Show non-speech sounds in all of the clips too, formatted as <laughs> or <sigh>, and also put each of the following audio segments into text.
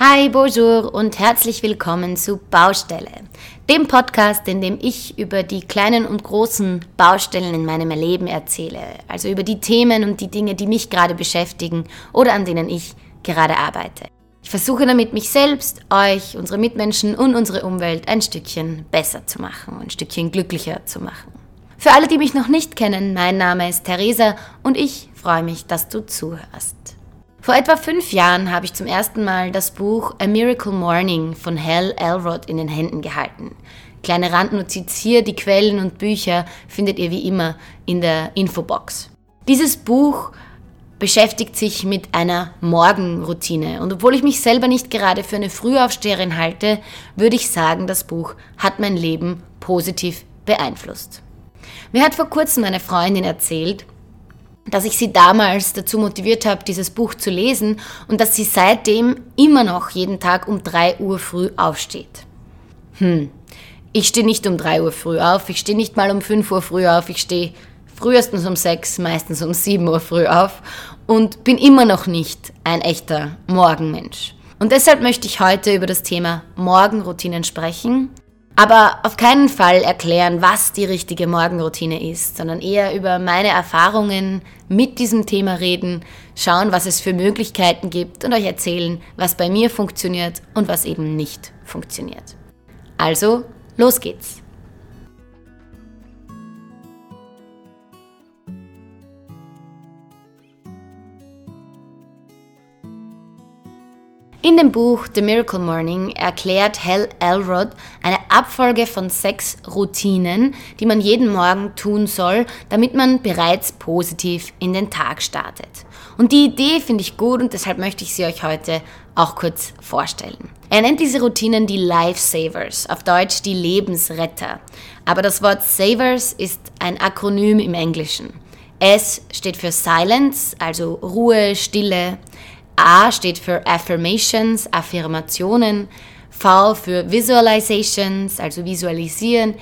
Hi, bonjour und herzlich willkommen zu Baustelle, dem Podcast, in dem ich über die kleinen und großen Baustellen in meinem Leben erzähle, also über die Themen und die Dinge, die mich gerade beschäftigen oder an denen ich gerade arbeite. Ich versuche damit, mich selbst, euch, unsere Mitmenschen und unsere Umwelt ein Stückchen besser zu machen, ein Stückchen glücklicher zu machen. Für alle, die mich noch nicht kennen, mein Name ist Theresa und ich freue mich, dass du zuhörst. Vor etwa fünf Jahren habe ich zum ersten Mal das Buch A Miracle Morning von Hal Elrod in den Händen gehalten. Kleine Randnotiz hier, die Quellen und Bücher findet ihr wie immer in der Infobox. Dieses Buch beschäftigt sich mit einer Morgenroutine. Und obwohl ich mich selber nicht gerade für eine Frühaufsteherin halte, würde ich sagen, das Buch hat mein Leben positiv beeinflusst. Mir hat vor kurzem eine Freundin erzählt, dass ich sie damals dazu motiviert habe, dieses Buch zu lesen und dass sie seitdem immer noch jeden Tag um 3 Uhr früh aufsteht. Hm, ich stehe nicht um 3 Uhr früh auf, ich stehe nicht mal um 5 Uhr früh auf, ich stehe frühestens um 6, meistens um 7 Uhr früh auf und bin immer noch nicht ein echter Morgenmensch. Und deshalb möchte ich heute über das Thema Morgenroutinen sprechen aber auf keinen Fall erklären, was die richtige Morgenroutine ist, sondern eher über meine Erfahrungen mit diesem Thema reden, schauen, was es für Möglichkeiten gibt und euch erzählen, was bei mir funktioniert und was eben nicht funktioniert. Also, los geht's! In dem Buch The Miracle Morning erklärt Hal Elrod eine Abfolge von sechs Routinen, die man jeden Morgen tun soll, damit man bereits positiv in den Tag startet. Und die Idee finde ich gut und deshalb möchte ich sie euch heute auch kurz vorstellen. Er nennt diese Routinen die Lifesavers, auf Deutsch die Lebensretter. Aber das Wort Savers ist ein Akronym im Englischen. S steht für Silence, also Ruhe, Stille. A steht für Affirmations, Affirmationen, V für Visualizations, also visualisieren,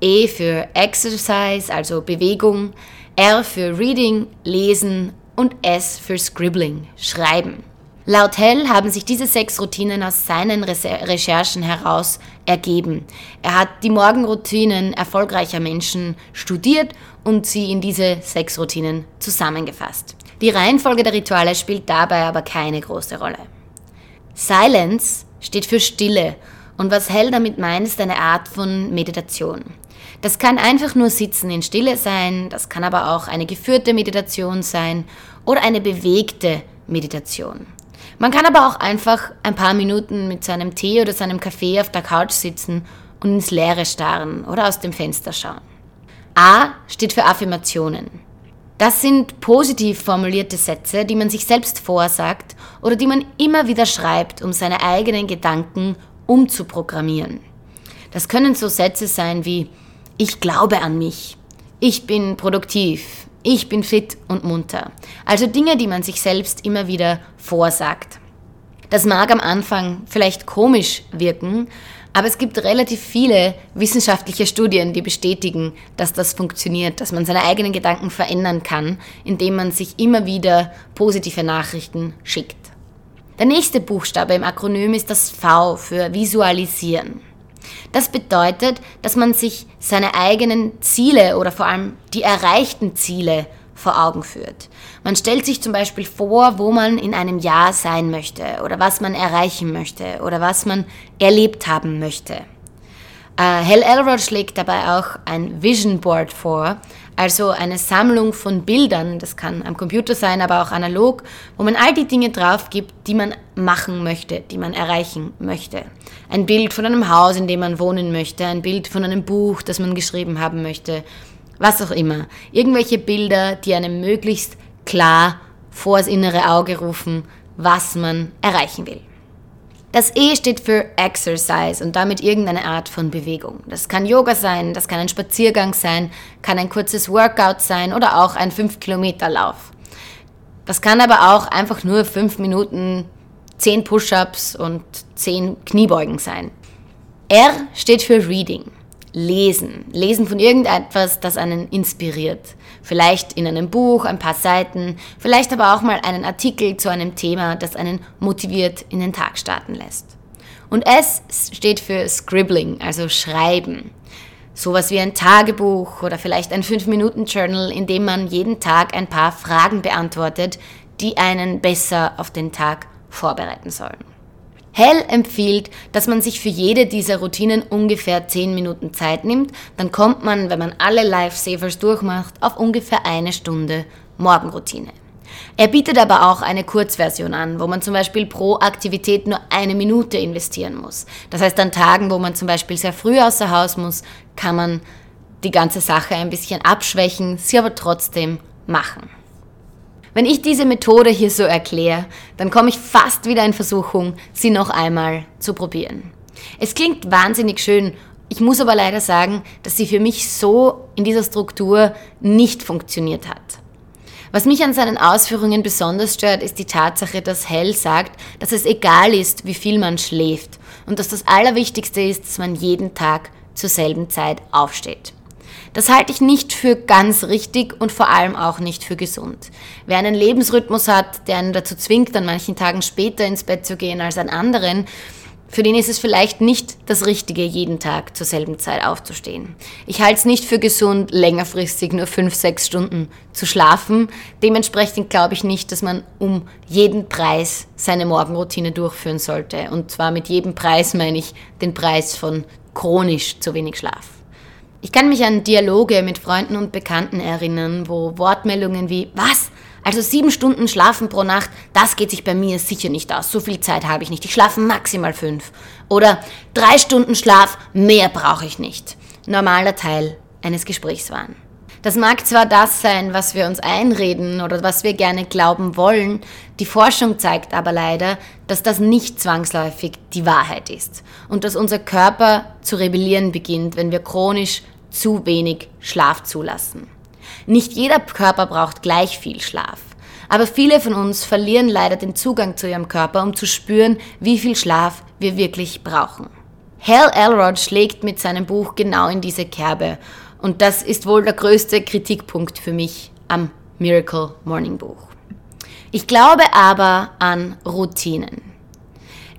E für Exercise, also Bewegung, R für Reading, Lesen und S für Scribbling, Schreiben. Laut Hell haben sich diese sechs Routinen aus seinen Recherchen heraus ergeben. Er hat die Morgenroutinen erfolgreicher Menschen studiert und sie in diese sechs Routinen zusammengefasst. Die Reihenfolge der Rituale spielt dabei aber keine große Rolle. Silence steht für Stille und was Hell damit meint, ist eine Art von Meditation. Das kann einfach nur Sitzen in Stille sein, das kann aber auch eine geführte Meditation sein oder eine bewegte Meditation. Man kann aber auch einfach ein paar Minuten mit seinem Tee oder seinem Kaffee auf der Couch sitzen und ins Leere starren oder aus dem Fenster schauen. A steht für Affirmationen. Das sind positiv formulierte Sätze, die man sich selbst vorsagt oder die man immer wieder schreibt, um seine eigenen Gedanken umzuprogrammieren. Das können so Sätze sein wie Ich glaube an mich, ich bin produktiv, ich bin fit und munter. Also Dinge, die man sich selbst immer wieder vorsagt. Das mag am Anfang vielleicht komisch wirken, aber es gibt relativ viele wissenschaftliche Studien, die bestätigen, dass das funktioniert, dass man seine eigenen Gedanken verändern kann, indem man sich immer wieder positive Nachrichten schickt. Der nächste Buchstabe im Akronym ist das V für Visualisieren. Das bedeutet, dass man sich seine eigenen Ziele oder vor allem die erreichten Ziele vor Augen führt. Man stellt sich zum Beispiel vor, wo man in einem Jahr sein möchte oder was man erreichen möchte oder was man erlebt haben möchte. Äh, Hal Elrod schlägt dabei auch ein Vision Board vor, also eine Sammlung von Bildern, das kann am Computer sein, aber auch analog, wo man all die Dinge drauf gibt, die man machen möchte, die man erreichen möchte. Ein Bild von einem Haus, in dem man wohnen möchte, ein Bild von einem Buch, das man geschrieben haben möchte, was auch immer. Irgendwelche Bilder, die einem möglichst klar vor das innere Auge rufen, was man erreichen will. Das E steht für Exercise und damit irgendeine Art von Bewegung. Das kann Yoga sein, das kann ein Spaziergang sein, kann ein kurzes Workout sein oder auch ein 5-Kilometer-Lauf. Das kann aber auch einfach nur 5 Minuten 10 Push-ups und 10 Kniebeugen sein. R steht für Reading. Lesen. Lesen von irgendetwas, das einen inspiriert. Vielleicht in einem Buch, ein paar Seiten, vielleicht aber auch mal einen Artikel zu einem Thema, das einen motiviert in den Tag starten lässt. Und S steht für Scribbling, also Schreiben. Sowas wie ein Tagebuch oder vielleicht ein 5-Minuten-Journal, in dem man jeden Tag ein paar Fragen beantwortet, die einen besser auf den Tag vorbereiten sollen. Hell empfiehlt, dass man sich für jede dieser Routinen ungefähr 10 Minuten Zeit nimmt, dann kommt man, wenn man alle Lifesavers durchmacht, auf ungefähr eine Stunde Morgenroutine. Er bietet aber auch eine Kurzversion an, wo man zum Beispiel pro Aktivität nur eine Minute investieren muss. Das heißt, an Tagen, wo man zum Beispiel sehr früh außer Haus muss, kann man die ganze Sache ein bisschen abschwächen, sie aber trotzdem machen. Wenn ich diese Methode hier so erkläre, dann komme ich fast wieder in Versuchung, sie noch einmal zu probieren. Es klingt wahnsinnig schön, ich muss aber leider sagen, dass sie für mich so in dieser Struktur nicht funktioniert hat. Was mich an seinen Ausführungen besonders stört, ist die Tatsache, dass Hell sagt, dass es egal ist, wie viel man schläft und dass das Allerwichtigste ist, dass man jeden Tag zur selben Zeit aufsteht. Das halte ich nicht für ganz richtig und vor allem auch nicht für gesund. Wer einen Lebensrhythmus hat, der einen dazu zwingt, an manchen Tagen später ins Bett zu gehen als an anderen, für den ist es vielleicht nicht das Richtige, jeden Tag zur selben Zeit aufzustehen. Ich halte es nicht für gesund, längerfristig nur fünf, sechs Stunden zu schlafen. Dementsprechend glaube ich nicht, dass man um jeden Preis seine Morgenroutine durchführen sollte. Und zwar mit jedem Preis meine ich den Preis von chronisch zu wenig Schlaf. Ich kann mich an Dialoge mit Freunden und Bekannten erinnern, wo Wortmeldungen wie Was? Also sieben Stunden schlafen pro Nacht, das geht sich bei mir sicher nicht aus. So viel Zeit habe ich nicht. Ich schlafe maximal fünf. Oder drei Stunden Schlaf, mehr brauche ich nicht. Normaler Teil eines Gesprächs waren. Das mag zwar das sein, was wir uns einreden oder was wir gerne glauben wollen, die Forschung zeigt aber leider, dass das nicht zwangsläufig die Wahrheit ist und dass unser Körper zu rebellieren beginnt, wenn wir chronisch zu wenig Schlaf zulassen. Nicht jeder Körper braucht gleich viel Schlaf. Aber viele von uns verlieren leider den Zugang zu ihrem Körper, um zu spüren, wie viel Schlaf wir wirklich brauchen. Hal Elrod schlägt mit seinem Buch genau in diese Kerbe und das ist wohl der größte Kritikpunkt für mich am Miracle Morning Buch. Ich glaube aber an Routinen.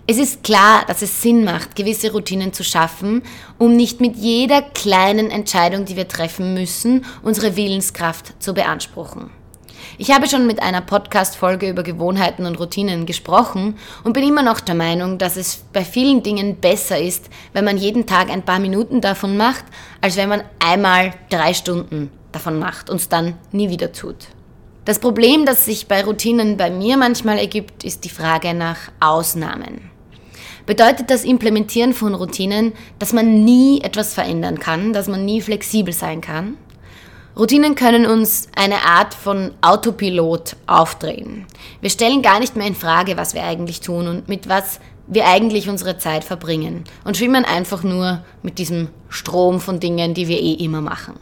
Es ist klar, dass es Sinn macht, gewisse Routinen zu schaffen, um nicht mit jeder kleinen Entscheidung, die wir treffen müssen, unsere Willenskraft zu beanspruchen. Ich habe schon mit einer Podcast-Folge über Gewohnheiten und Routinen gesprochen und bin immer noch der Meinung, dass es bei vielen Dingen besser ist, wenn man jeden Tag ein paar Minuten davon macht, als wenn man einmal drei Stunden davon macht und es dann nie wieder tut. Das Problem, das sich bei Routinen bei mir manchmal ergibt, ist die Frage nach Ausnahmen. Bedeutet das Implementieren von Routinen, dass man nie etwas verändern kann, dass man nie flexibel sein kann? Routinen können uns eine Art von Autopilot aufdrehen. Wir stellen gar nicht mehr in Frage, was wir eigentlich tun und mit was wir eigentlich unsere Zeit verbringen und schwimmen einfach nur mit diesem Strom von Dingen, die wir eh immer machen.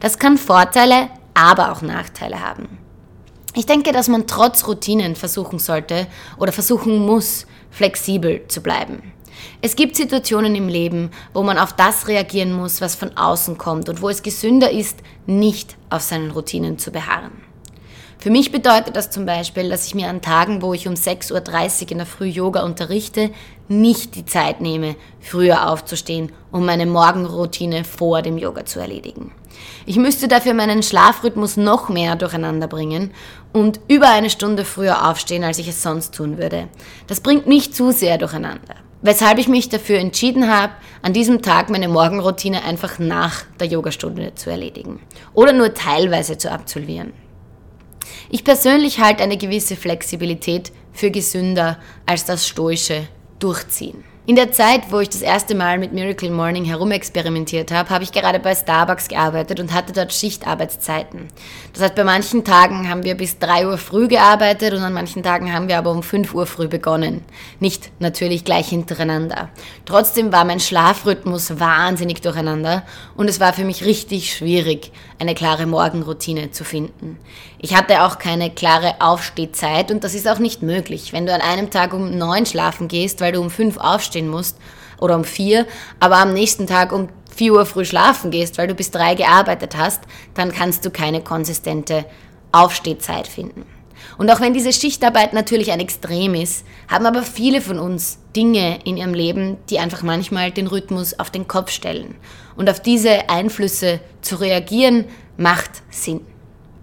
Das kann Vorteile, aber auch Nachteile haben. Ich denke, dass man trotz Routinen versuchen sollte oder versuchen muss, flexibel zu bleiben. Es gibt Situationen im Leben, wo man auf das reagieren muss, was von außen kommt und wo es gesünder ist, nicht auf seinen Routinen zu beharren. Für mich bedeutet das zum Beispiel, dass ich mir an Tagen, wo ich um 6.30 Uhr in der Früh Yoga unterrichte, nicht die Zeit nehme, früher aufzustehen, um meine Morgenroutine vor dem Yoga zu erledigen. Ich müsste dafür meinen Schlafrhythmus noch mehr durcheinander bringen und über eine Stunde früher aufstehen, als ich es sonst tun würde. Das bringt mich zu sehr durcheinander. Weshalb ich mich dafür entschieden habe, an diesem Tag meine Morgenroutine einfach nach der Yogastunde zu erledigen oder nur teilweise zu absolvieren. Ich persönlich halte eine gewisse Flexibilität für gesünder als das stoische Durchziehen. In der Zeit, wo ich das erste Mal mit Miracle Morning herumexperimentiert habe, habe ich gerade bei Starbucks gearbeitet und hatte dort Schichtarbeitszeiten. Das heißt, bei manchen Tagen haben wir bis 3 Uhr früh gearbeitet und an manchen Tagen haben wir aber um 5 Uhr früh begonnen. Nicht natürlich gleich hintereinander. Trotzdem war mein Schlafrhythmus wahnsinnig durcheinander und es war für mich richtig schwierig, eine klare Morgenroutine zu finden. Ich hatte auch keine klare Aufstehzeit und das ist auch nicht möglich. Wenn du an einem Tag um 9 schlafen gehst, weil du um 5 aufstehst, aufstehen musst, oder um vier, aber am nächsten Tag um 4 Uhr früh schlafen gehst, weil du bis drei gearbeitet hast, dann kannst du keine konsistente Aufstehzeit finden. Und auch wenn diese Schichtarbeit natürlich ein Extrem ist, haben aber viele von uns Dinge in ihrem Leben, die einfach manchmal den Rhythmus auf den Kopf stellen. Und auf diese Einflüsse zu reagieren, macht Sinn.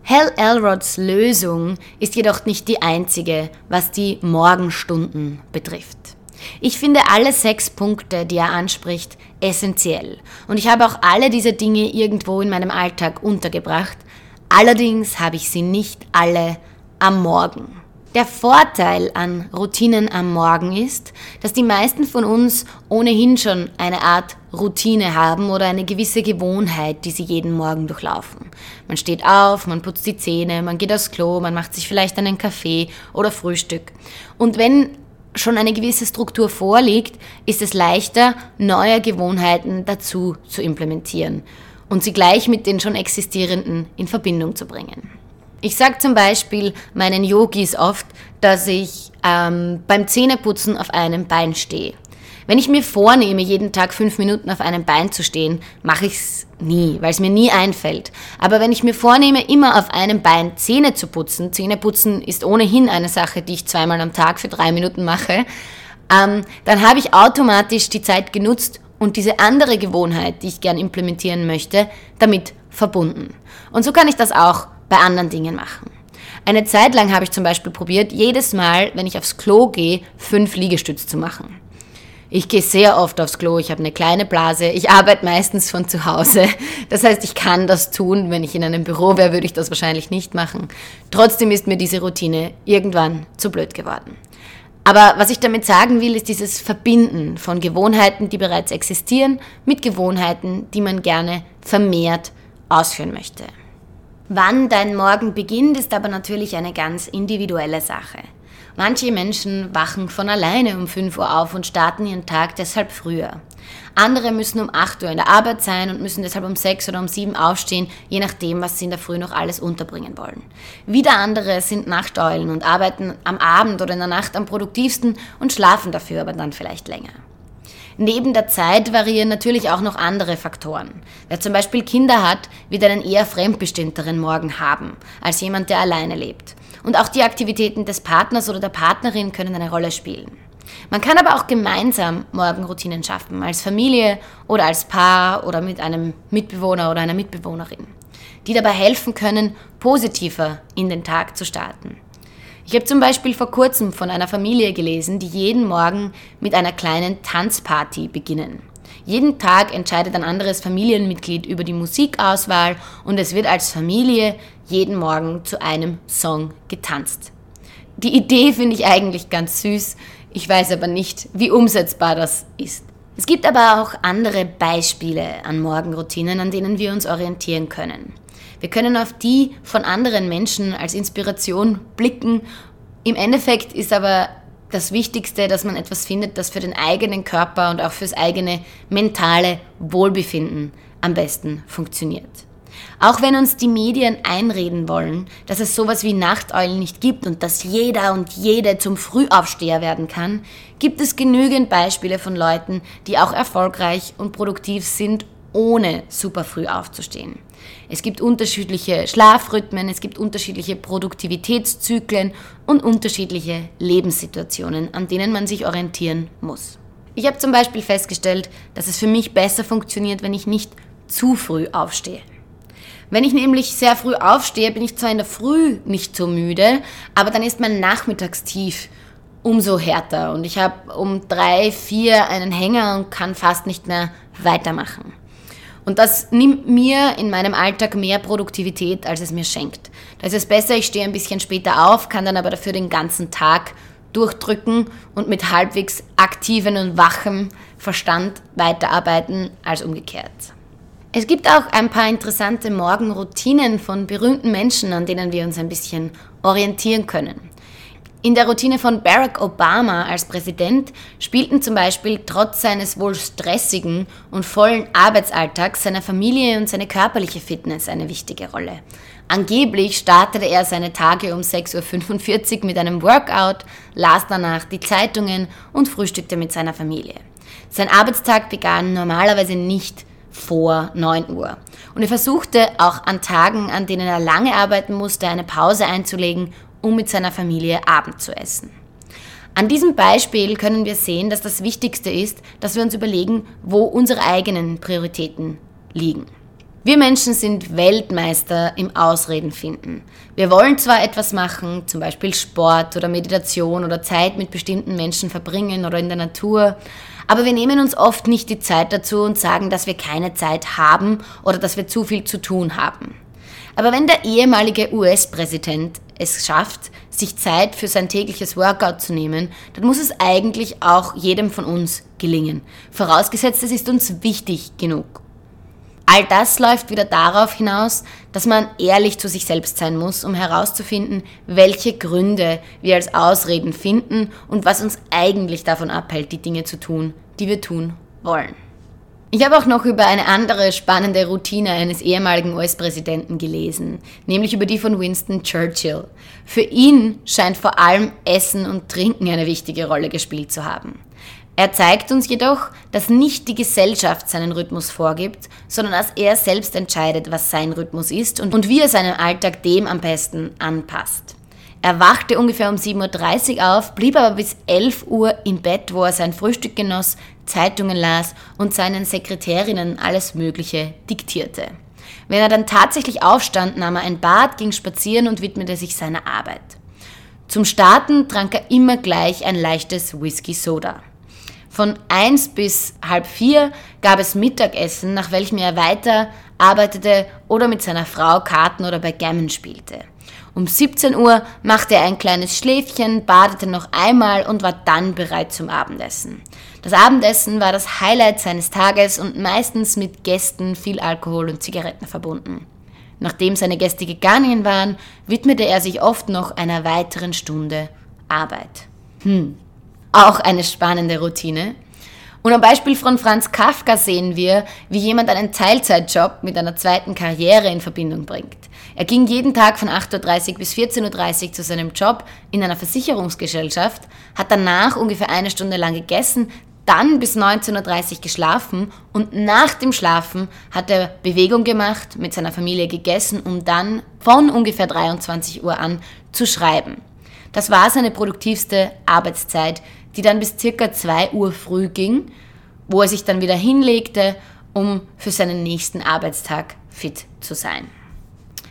Hal Elrods Lösung ist jedoch nicht die einzige, was die Morgenstunden betrifft. Ich finde alle sechs Punkte, die er anspricht, essentiell. Und ich habe auch alle diese Dinge irgendwo in meinem Alltag untergebracht. Allerdings habe ich sie nicht alle am Morgen. Der Vorteil an Routinen am Morgen ist, dass die meisten von uns ohnehin schon eine Art Routine haben oder eine gewisse Gewohnheit, die sie jeden Morgen durchlaufen. Man steht auf, man putzt die Zähne, man geht aufs Klo, man macht sich vielleicht einen Kaffee oder Frühstück. Und wenn schon eine gewisse Struktur vorliegt, ist es leichter, neue Gewohnheiten dazu zu implementieren und sie gleich mit den schon existierenden in Verbindung zu bringen. Ich sage zum Beispiel meinen Yogis oft, dass ich ähm, beim Zähneputzen auf einem Bein stehe. Wenn ich mir vornehme, jeden Tag fünf Minuten auf einem Bein zu stehen, mache ich es nie, weil es mir nie einfällt. Aber wenn ich mir vornehme, immer auf einem Bein Zähne zu putzen, Zähneputzen ist ohnehin eine Sache, die ich zweimal am Tag für drei Minuten mache, ähm, dann habe ich automatisch die Zeit genutzt und diese andere Gewohnheit, die ich gern implementieren möchte, damit verbunden. Und so kann ich das auch bei anderen Dingen machen. Eine Zeit lang habe ich zum Beispiel probiert, jedes Mal, wenn ich aufs Klo gehe, fünf Liegestütze zu machen. Ich gehe sehr oft aufs Klo, ich habe eine kleine Blase, ich arbeite meistens von zu Hause. Das heißt, ich kann das tun. Wenn ich in einem Büro wäre, würde ich das wahrscheinlich nicht machen. Trotzdem ist mir diese Routine irgendwann zu blöd geworden. Aber was ich damit sagen will, ist dieses Verbinden von Gewohnheiten, die bereits existieren, mit Gewohnheiten, die man gerne vermehrt ausführen möchte. Wann dein Morgen beginnt, ist aber natürlich eine ganz individuelle Sache. Manche Menschen wachen von alleine um 5 Uhr auf und starten ihren Tag deshalb früher. Andere müssen um 8 Uhr in der Arbeit sein und müssen deshalb um 6 oder um 7 aufstehen, je nachdem, was sie in der Früh noch alles unterbringen wollen. Wieder andere sind Nachteulen und arbeiten am Abend oder in der Nacht am produktivsten und schlafen dafür aber dann vielleicht länger. Neben der Zeit variieren natürlich auch noch andere Faktoren. Wer zum Beispiel Kinder hat, wird einen eher fremdbestimmteren Morgen haben, als jemand, der alleine lebt. Und auch die Aktivitäten des Partners oder der Partnerin können eine Rolle spielen. Man kann aber auch gemeinsam Morgenroutinen schaffen, als Familie oder als Paar oder mit einem Mitbewohner oder einer Mitbewohnerin, die dabei helfen können, positiver in den Tag zu starten. Ich habe zum Beispiel vor kurzem von einer Familie gelesen, die jeden Morgen mit einer kleinen Tanzparty beginnen. Jeden Tag entscheidet ein anderes Familienmitglied über die Musikauswahl und es wird als Familie jeden Morgen zu einem Song getanzt. Die Idee finde ich eigentlich ganz süß, ich weiß aber nicht, wie umsetzbar das ist. Es gibt aber auch andere Beispiele an Morgenroutinen, an denen wir uns orientieren können. Wir können auf die von anderen Menschen als Inspiration blicken. Im Endeffekt ist aber das Wichtigste, dass man etwas findet, das für den eigenen Körper und auch fürs eigene mentale Wohlbefinden am besten funktioniert. Auch wenn uns die Medien einreden wollen, dass es sowas wie Nachteulen nicht gibt und dass jeder und jede zum Frühaufsteher werden kann, gibt es genügend Beispiele von Leuten, die auch erfolgreich und produktiv sind, ohne super früh aufzustehen. Es gibt unterschiedliche Schlafrhythmen, es gibt unterschiedliche Produktivitätszyklen und unterschiedliche Lebenssituationen, an denen man sich orientieren muss. Ich habe zum Beispiel festgestellt, dass es für mich besser funktioniert, wenn ich nicht zu früh aufstehe. Wenn ich nämlich sehr früh aufstehe, bin ich zwar in der Früh nicht so müde, aber dann ist mein Nachmittagstief umso härter und ich habe um drei, vier einen Hänger und kann fast nicht mehr weitermachen. Und das nimmt mir in meinem Alltag mehr Produktivität, als es mir schenkt. Da ist es besser, ich stehe ein bisschen später auf, kann dann aber dafür den ganzen Tag durchdrücken und mit halbwegs aktiven und wachem Verstand weiterarbeiten als umgekehrt. Es gibt auch ein paar interessante Morgenroutinen von berühmten Menschen, an denen wir uns ein bisschen orientieren können. In der Routine von Barack Obama als Präsident spielten zum Beispiel trotz seines wohl stressigen und vollen Arbeitsalltags seine Familie und seine körperliche Fitness eine wichtige Rolle. Angeblich startete er seine Tage um 6.45 Uhr mit einem Workout, las danach die Zeitungen und frühstückte mit seiner Familie. Sein Arbeitstag begann normalerweise nicht vor 9 Uhr. Und er versuchte auch an Tagen, an denen er lange arbeiten musste, eine Pause einzulegen, um mit seiner Familie Abend zu essen. An diesem Beispiel können wir sehen, dass das Wichtigste ist, dass wir uns überlegen, wo unsere eigenen Prioritäten liegen. Wir Menschen sind Weltmeister im Ausreden finden. Wir wollen zwar etwas machen, zum Beispiel Sport oder Meditation oder Zeit mit bestimmten Menschen verbringen oder in der Natur, aber wir nehmen uns oft nicht die Zeit dazu und sagen, dass wir keine Zeit haben oder dass wir zu viel zu tun haben. Aber wenn der ehemalige US-Präsident es schafft, sich Zeit für sein tägliches Workout zu nehmen, dann muss es eigentlich auch jedem von uns gelingen. Vorausgesetzt, es ist uns wichtig genug. All das läuft wieder darauf hinaus, dass man ehrlich zu sich selbst sein muss, um herauszufinden, welche Gründe wir als Ausreden finden und was uns eigentlich davon abhält, die Dinge zu tun, die wir tun wollen. Ich habe auch noch über eine andere spannende Routine eines ehemaligen US-Präsidenten gelesen, nämlich über die von Winston Churchill. Für ihn scheint vor allem Essen und Trinken eine wichtige Rolle gespielt zu haben. Er zeigt uns jedoch, dass nicht die Gesellschaft seinen Rhythmus vorgibt, sondern dass er selbst entscheidet, was sein Rhythmus ist und, wie er seinen Alltag dem am besten anpasst. Er wachte ungefähr um 7.30 Uhr auf, blieb aber bis 11 Uhr im Bett, wo er sein Frühstück genoss, Zeitungen las und seinen Sekretärinnen alles Mögliche diktierte. Wenn er dann tatsächlich aufstand, nahm er ein Bad, ging spazieren und widmete sich seiner Arbeit. Zum Starten trank er immer gleich ein leichtes Whisky Soda. Von 1 bis halb 4 gab es Mittagessen, nach welchem er weiter arbeitete oder mit seiner Frau Karten oder Backgammon spielte. Um 17 Uhr machte er ein kleines Schläfchen, badete noch einmal und war dann bereit zum Abendessen. Das Abendessen war das Highlight seines Tages und meistens mit Gästen, viel Alkohol und Zigaretten verbunden. Nachdem seine Gäste gegangen waren, widmete er sich oft noch einer weiteren Stunde Arbeit. Hm, auch eine spannende Routine. Und am Beispiel von Franz Kafka sehen wir, wie jemand einen Teilzeitjob mit einer zweiten Karriere in Verbindung bringt. Er ging jeden Tag von 8.30 Uhr bis 14.30 Uhr zu seinem Job in einer Versicherungsgesellschaft, hat danach ungefähr eine Stunde lang gegessen, dann bis 19.30 Uhr geschlafen und nach dem Schlafen hat er Bewegung gemacht, mit seiner Familie gegessen, um dann von ungefähr 23 Uhr an zu schreiben. Das war seine produktivste Arbeitszeit, die dann bis circa 2 Uhr früh ging, wo er sich dann wieder hinlegte, um für seinen nächsten Arbeitstag fit zu sein.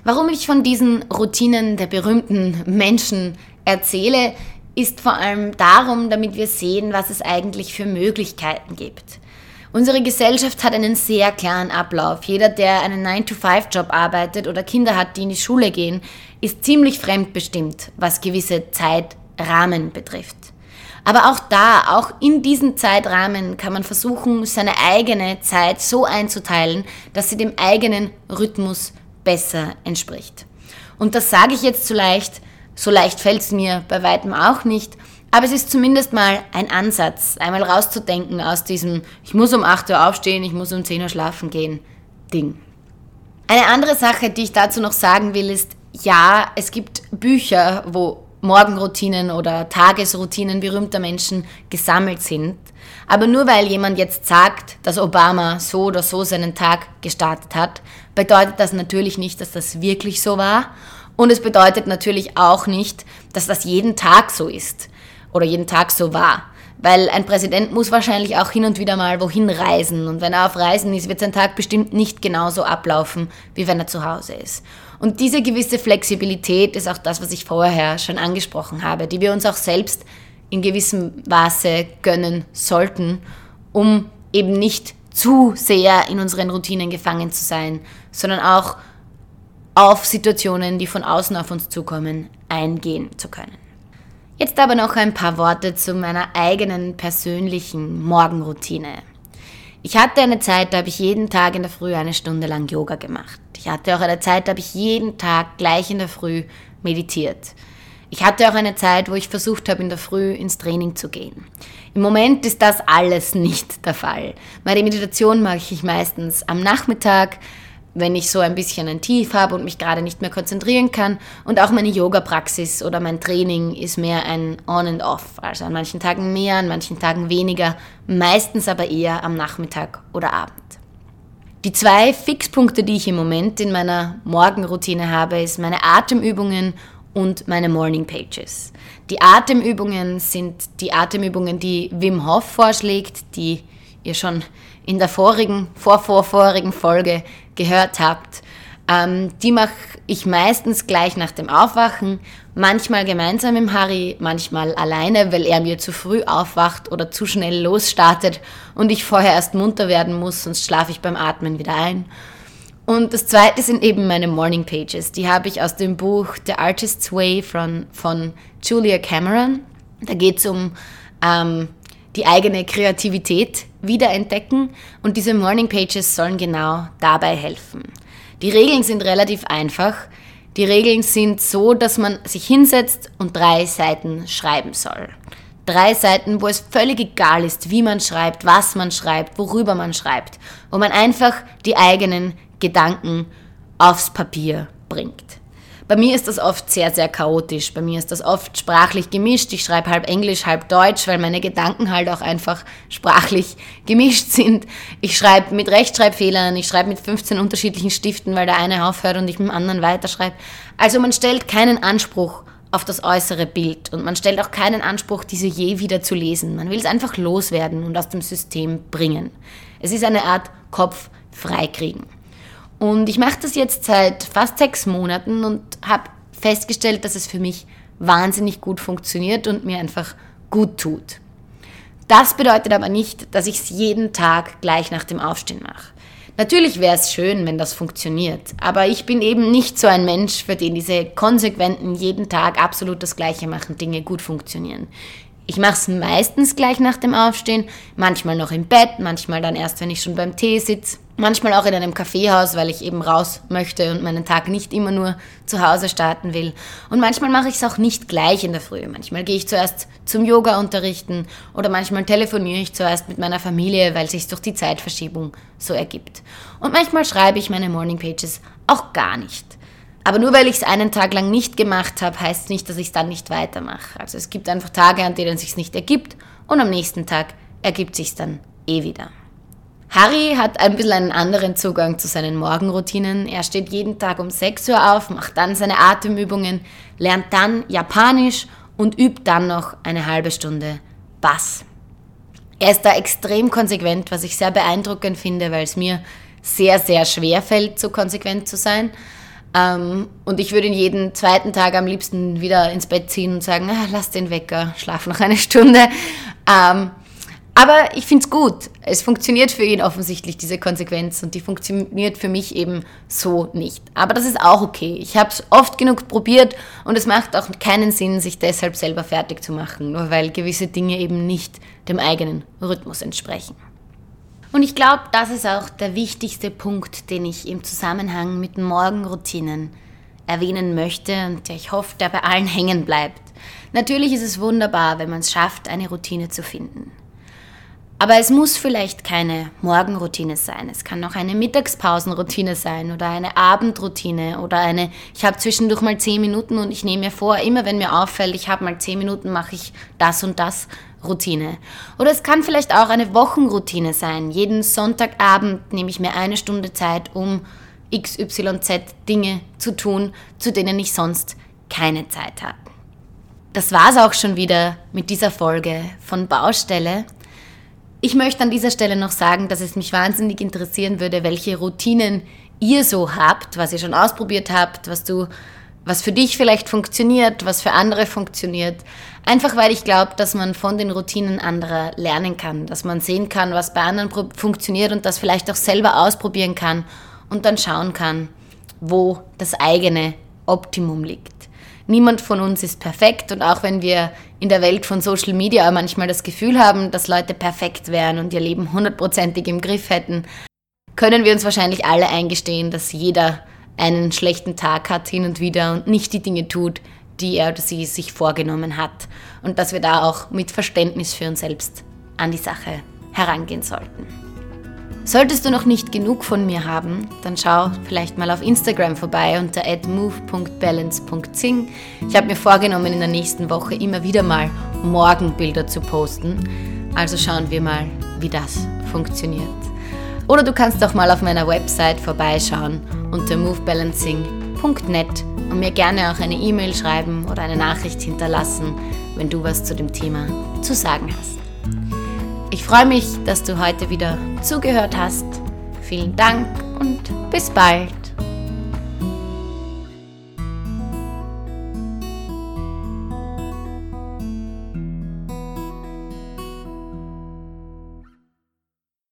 Warum ich von diesen Routinen der berühmten Menschen erzähle, ist vor allem darum, damit wir sehen, was es eigentlich für Möglichkeiten gibt. Unsere Gesellschaft hat einen sehr klaren Ablauf. Jeder, der einen 9-to-5-Job arbeitet oder Kinder hat, die in die Schule gehen, ist ziemlich fremdbestimmt, was gewisse Zeitrahmen betrifft. Aber auch da, auch in diesen Zeitrahmen kann man versuchen, seine eigene Zeit so einzuteilen, dass sie dem eigenen Rhythmus besser entspricht. Und das sage ich jetzt so leicht, so leicht fällt es mir bei weitem auch nicht, aber es ist zumindest mal ein Ansatz, einmal rauszudenken aus diesem, ich muss um 8 Uhr aufstehen, ich muss um 10 Uhr schlafen gehen, Ding. Eine andere Sache, die ich dazu noch sagen will, ist, ja, es gibt Bücher, wo Morgenroutinen oder Tagesroutinen berühmter Menschen gesammelt sind. Aber nur weil jemand jetzt sagt, dass Obama so oder so seinen Tag gestartet hat, bedeutet das natürlich nicht, dass das wirklich so war. Und es bedeutet natürlich auch nicht, dass das jeden Tag so ist oder jeden Tag so war. Weil ein Präsident muss wahrscheinlich auch hin und wieder mal wohin reisen. Und wenn er auf Reisen ist, wird sein Tag bestimmt nicht genauso ablaufen, wie wenn er zu Hause ist. Und diese gewisse Flexibilität ist auch das, was ich vorher schon angesprochen habe, die wir uns auch selbst in gewissem Maße gönnen sollten, um eben nicht zu sehr in unseren Routinen gefangen zu sein, sondern auch auf Situationen, die von außen auf uns zukommen, eingehen zu können. Jetzt aber noch ein paar Worte zu meiner eigenen persönlichen Morgenroutine. Ich hatte eine Zeit, da habe ich jeden Tag in der Früh eine Stunde lang Yoga gemacht. Ich hatte auch eine Zeit, da habe ich jeden Tag gleich in der Früh meditiert. Ich hatte auch eine Zeit, wo ich versucht habe, in der Früh ins Training zu gehen. Im Moment ist das alles nicht der Fall. Meine Meditation mache ich meistens am Nachmittag, wenn ich so ein bisschen ein Tief habe und mich gerade nicht mehr konzentrieren kann. Und auch meine Yoga-Praxis oder mein Training ist mehr ein On and Off. Also an manchen Tagen mehr, an manchen Tagen weniger, meistens aber eher am Nachmittag oder Abend. Die zwei Fixpunkte, die ich im Moment in meiner Morgenroutine habe, ist meine Atemübungen und meine Morning Pages. Die Atemübungen sind die Atemübungen, die Wim Hof vorschlägt, die ihr schon in der vorigen, vorvorvorigen Folge gehört habt. Ähm, die mache ich meistens gleich nach dem Aufwachen, manchmal gemeinsam mit Harry, manchmal alleine, weil er mir zu früh aufwacht oder zu schnell losstartet und ich vorher erst munter werden muss, sonst schlafe ich beim Atmen wieder ein. Und das zweite sind eben meine Morning Pages. Die habe ich aus dem Buch The Artist's Way von, von Julia Cameron. Da geht es um ähm, die eigene Kreativität wiederentdecken und diese Morning Pages sollen genau dabei helfen. Die Regeln sind relativ einfach. Die Regeln sind so, dass man sich hinsetzt und drei Seiten schreiben soll. Drei Seiten, wo es völlig egal ist, wie man schreibt, was man schreibt, worüber man schreibt, wo man einfach die eigenen Gedanken aufs Papier bringt. Bei mir ist das oft sehr, sehr chaotisch. Bei mir ist das oft sprachlich gemischt. Ich schreibe halb Englisch, halb Deutsch, weil meine Gedanken halt auch einfach sprachlich <laughs> gemischt sind. Ich schreibe mit Rechtschreibfehlern, ich schreibe mit 15 unterschiedlichen Stiften, weil der eine aufhört und ich mit dem anderen weiterschreibe. Also man stellt keinen Anspruch auf das äußere Bild und man stellt auch keinen Anspruch, diese je wieder zu lesen. Man will es einfach loswerden und aus dem System bringen. Es ist eine Art Kopf freikriegen. Und ich mache das jetzt seit fast sechs Monaten und habe festgestellt, dass es für mich wahnsinnig gut funktioniert und mir einfach gut tut. Das bedeutet aber nicht, dass ich es jeden Tag gleich nach dem Aufstehen mache. Natürlich wäre es schön, wenn das funktioniert, aber ich bin eben nicht so ein Mensch, für den diese konsequenten, jeden Tag absolut das Gleiche machen Dinge gut funktionieren. Ich mache es meistens gleich nach dem Aufstehen, manchmal noch im Bett, manchmal dann erst, wenn ich schon beim Tee sitze, manchmal auch in einem Kaffeehaus, weil ich eben raus möchte und meinen Tag nicht immer nur zu Hause starten will. Und manchmal mache ich es auch nicht gleich in der Früh. Manchmal gehe ich zuerst zum Yoga unterrichten oder manchmal telefoniere ich zuerst mit meiner Familie, weil sich durch die Zeitverschiebung so ergibt. Und manchmal schreibe ich meine Morning Pages auch gar nicht. Aber nur weil ich es einen Tag lang nicht gemacht habe, heißt nicht, dass ich es dann nicht weitermache. Also es gibt einfach Tage, an denen es nicht ergibt und am nächsten Tag ergibt sich dann eh wieder. Harry hat ein bisschen einen anderen Zugang zu seinen Morgenroutinen. Er steht jeden Tag um 6 Uhr auf, macht dann seine Atemübungen, lernt dann Japanisch und übt dann noch eine halbe Stunde Bass. Er ist da extrem konsequent, was ich sehr beeindruckend finde, weil es mir sehr, sehr schwer fällt, so konsequent zu sein. Ähm, und ich würde ihn jeden zweiten Tag am liebsten wieder ins Bett ziehen und sagen, ah, lass den Wecker, schlaf noch eine Stunde. Ähm, aber ich finde es gut. Es funktioniert für ihn offensichtlich, diese Konsequenz. Und die funktioniert für mich eben so nicht. Aber das ist auch okay. Ich habe es oft genug probiert und es macht auch keinen Sinn, sich deshalb selber fertig zu machen, nur weil gewisse Dinge eben nicht dem eigenen Rhythmus entsprechen. Und ich glaube, das ist auch der wichtigste Punkt, den ich im Zusammenhang mit Morgenroutinen erwähnen möchte und ich hoffe, der bei allen <laughs> hängen bleibt. Natürlich ist es wunderbar, wenn man es schafft, eine Routine zu finden. Aber es muss vielleicht keine Morgenroutine sein. Es kann auch eine Mittagspausenroutine sein oder eine Abendroutine oder eine, ich habe zwischendurch mal zehn Minuten und ich nehme mir vor, immer wenn mir auffällt, ich habe mal zehn Minuten, mache ich das und das Routine. Oder es kann vielleicht auch eine Wochenroutine sein. Jeden Sonntagabend nehme ich mir eine Stunde Zeit, um XYZ Dinge zu tun, zu denen ich sonst keine Zeit habe. Das war es auch schon wieder mit dieser Folge von Baustelle. Ich möchte an dieser Stelle noch sagen, dass es mich wahnsinnig interessieren würde, welche Routinen ihr so habt, was ihr schon ausprobiert habt, was du was für dich vielleicht funktioniert, was für andere funktioniert. Einfach weil ich glaube, dass man von den Routinen anderer lernen kann, dass man sehen kann, was bei anderen funktioniert und das vielleicht auch selber ausprobieren kann und dann schauen kann, wo das eigene Optimum liegt. Niemand von uns ist perfekt und auch wenn wir in der Welt von Social Media manchmal das Gefühl haben, dass Leute perfekt wären und ihr Leben hundertprozentig im Griff hätten, können wir uns wahrscheinlich alle eingestehen, dass jeder einen schlechten Tag hat hin und wieder und nicht die Dinge tut, die er oder sie sich vorgenommen hat. Und dass wir da auch mit Verständnis für uns selbst an die Sache herangehen sollten. Solltest du noch nicht genug von mir haben, dann schau vielleicht mal auf Instagram vorbei unter move.balance.zing. Ich habe mir vorgenommen, in der nächsten Woche immer wieder mal Morgenbilder zu posten. Also schauen wir mal, wie das funktioniert. Oder du kannst auch mal auf meiner Website vorbeischauen unter movebalancing.net und mir gerne auch eine E-Mail schreiben oder eine Nachricht hinterlassen, wenn du was zu dem Thema zu sagen hast. Ich freue mich, dass du heute wieder zugehört hast. Vielen Dank und bis bald.